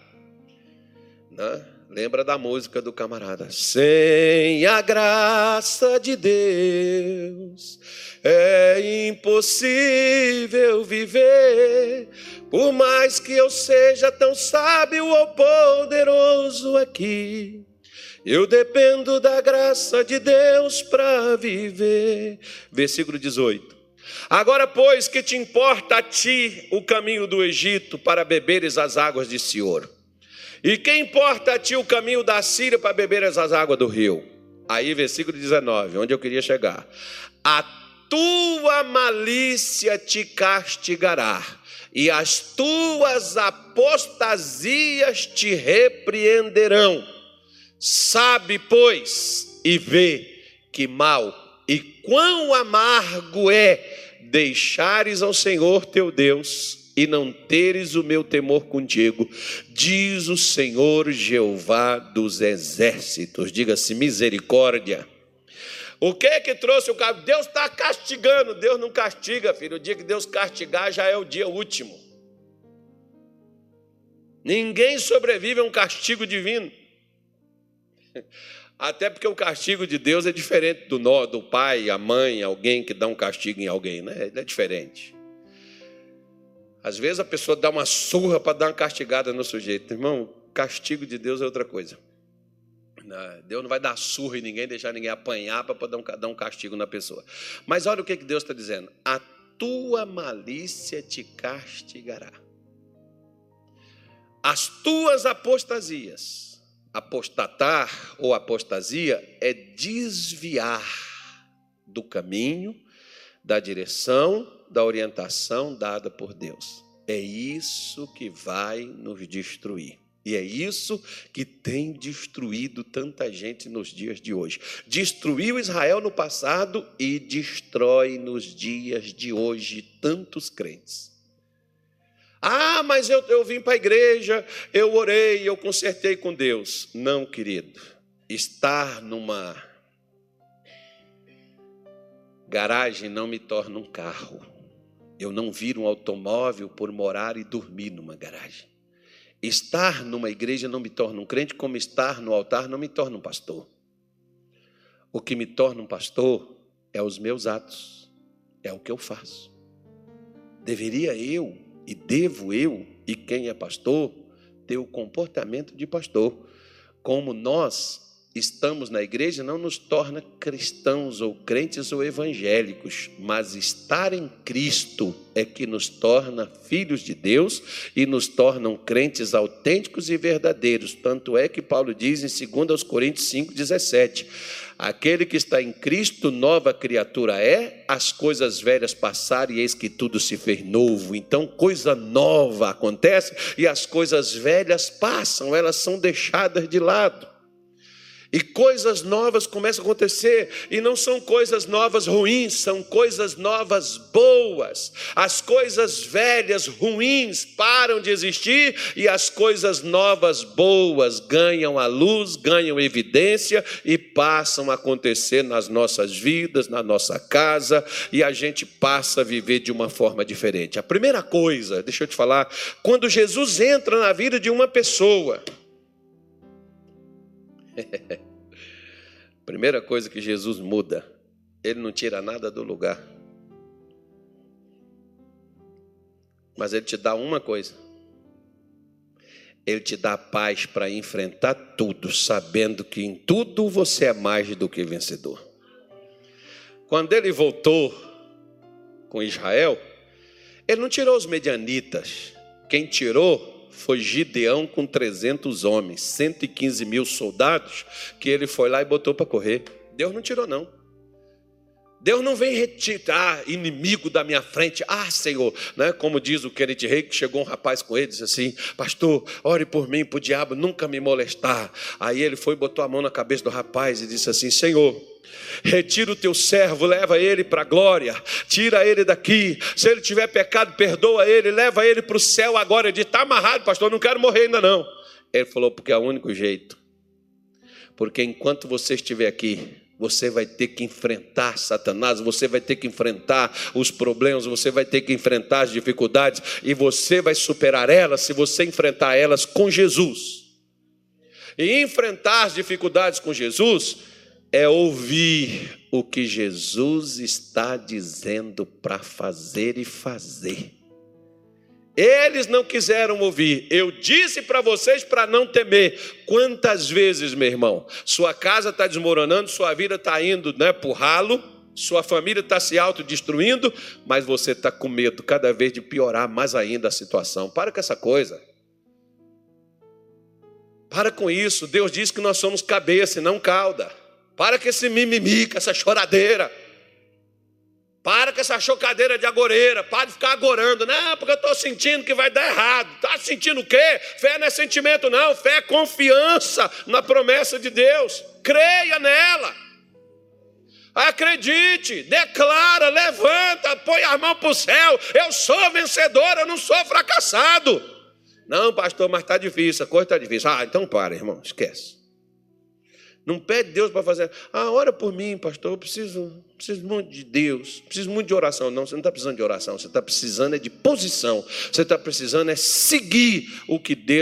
Né? Lembra da música do camarada? Sem a graça de Deus é impossível viver. Por mais que eu seja tão sábio ou poderoso aqui, eu dependo da graça de Deus para viver. Versículo 18. Agora, pois, que te importa a ti o caminho do Egito para beberes as águas de Sior? E que importa a ti o caminho da Síria para beberes as águas do rio? Aí, versículo 19, onde eu queria chegar. A tua malícia te castigará, e as tuas apostasias te repreenderão. Sabe, pois, e vê que mal e quão amargo é deixares ao Senhor teu Deus e não teres o meu temor contigo, diz o Senhor Jeová dos exércitos. Diga-se misericórdia. O que é que trouxe o caso? Deus está castigando. Deus não castiga, filho. O dia que Deus castigar já é o dia último. Ninguém sobrevive a um castigo divino. Até porque o castigo de Deus é diferente do, nó, do pai, a mãe, alguém que dá um castigo em alguém, né? Ele é diferente. Às vezes a pessoa dá uma surra para dar uma castigada no sujeito. Irmão, castigo de Deus é outra coisa. Né? Deus não vai dar surra em ninguém, deixar ninguém apanhar para dar um castigo na pessoa. Mas olha o que Deus está dizendo. A tua malícia te castigará. As tuas apostasias, apostatar ou apostasia é desviar do caminho, da direção, da orientação dada por Deus. É isso que vai nos destruir. E é isso que tem destruído tanta gente nos dias de hoje. Destruiu Israel no passado e destrói nos dias de hoje tantos crentes. Ah, mas eu, eu vim para a igreja, eu orei, eu consertei com Deus. Não, querido. Estar numa garagem não me torna um carro. Eu não viro um automóvel por morar e dormir numa garagem. Estar numa igreja não me torna um crente, como estar no altar não me torna um pastor. O que me torna um pastor é os meus atos, é o que eu faço. Deveria eu e devo eu e quem é pastor ter o comportamento de pastor, como nós estamos na igreja não nos torna cristãos ou crentes ou evangélicos, mas estar em Cristo é que nos torna filhos de Deus e nos tornam crentes autênticos e verdadeiros. Tanto é que Paulo diz em 2 Coríntios 5,17: Aquele que está em Cristo, nova criatura é, as coisas velhas passaram e eis que tudo se fez novo. Então, coisa nova acontece e as coisas velhas passam, elas são deixadas de lado. E coisas novas começam a acontecer, e não são coisas novas ruins, são coisas novas boas. As coisas velhas ruins param de existir e as coisas novas boas ganham a luz, ganham evidência e passam a acontecer nas nossas vidas, na nossa casa, e a gente passa a viver de uma forma diferente. A primeira coisa, deixa eu te falar, quando Jesus entra na vida de uma pessoa, Primeira coisa que Jesus muda, ele não tira nada do lugar. Mas ele te dá uma coisa. Ele te dá paz para enfrentar tudo, sabendo que em tudo você é mais do que vencedor. Quando ele voltou com Israel, ele não tirou os medianitas. Quem tirou foi Gideão com 300 homens, 115 mil soldados, que ele foi lá e botou para correr. Deus não tirou, não. Deus não vem retirar inimigo da minha frente. Ah, Senhor, né? como diz o Kenneth Rei, que chegou um rapaz com ele, disse assim: Pastor, ore por mim, para o diabo nunca me molestar. Aí ele foi, botou a mão na cabeça do rapaz e disse assim: Senhor, retira o teu servo, leva ele para a glória, tira ele daqui. Se ele tiver pecado, perdoa ele, leva ele para o céu agora. Ele disse: Está amarrado, pastor, não quero morrer ainda não. Ele falou: Porque é o único jeito. Porque enquanto você estiver aqui, você vai ter que enfrentar Satanás, você vai ter que enfrentar os problemas, você vai ter que enfrentar as dificuldades, e você vai superar elas se você enfrentar elas com Jesus. E enfrentar as dificuldades com Jesus é ouvir o que Jesus está dizendo para fazer e fazer. Eles não quiseram ouvir. Eu disse para vocês para não temer. Quantas vezes, meu irmão, sua casa está desmoronando, sua vida está indo né, para o ralo, sua família está se autodestruindo, mas você está com medo cada vez de piorar mais ainda a situação. Para com essa coisa. Para com isso. Deus diz que nós somos cabeça e não cauda. Para com esse mimimi, com essa choradeira. Para com essa chocadeira de agoreira, para de ficar agorando. Não, porque eu estou sentindo que vai dar errado. Está sentindo o quê? Fé não é sentimento, não. Fé é confiança na promessa de Deus. Creia nela. Acredite, declara, levanta, põe a mão para o céu. Eu sou vencedor, eu não sou fracassado. Não, pastor, mas está difícil, a coisa está difícil. Ah, então para, irmão, esquece. Não pede Deus para fazer. Ah, ora por mim, pastor. Eu preciso, preciso muito de Deus. Preciso muito de oração. Não, você não está precisando de oração. Você está precisando é de posição. Você está precisando é seguir o que Deus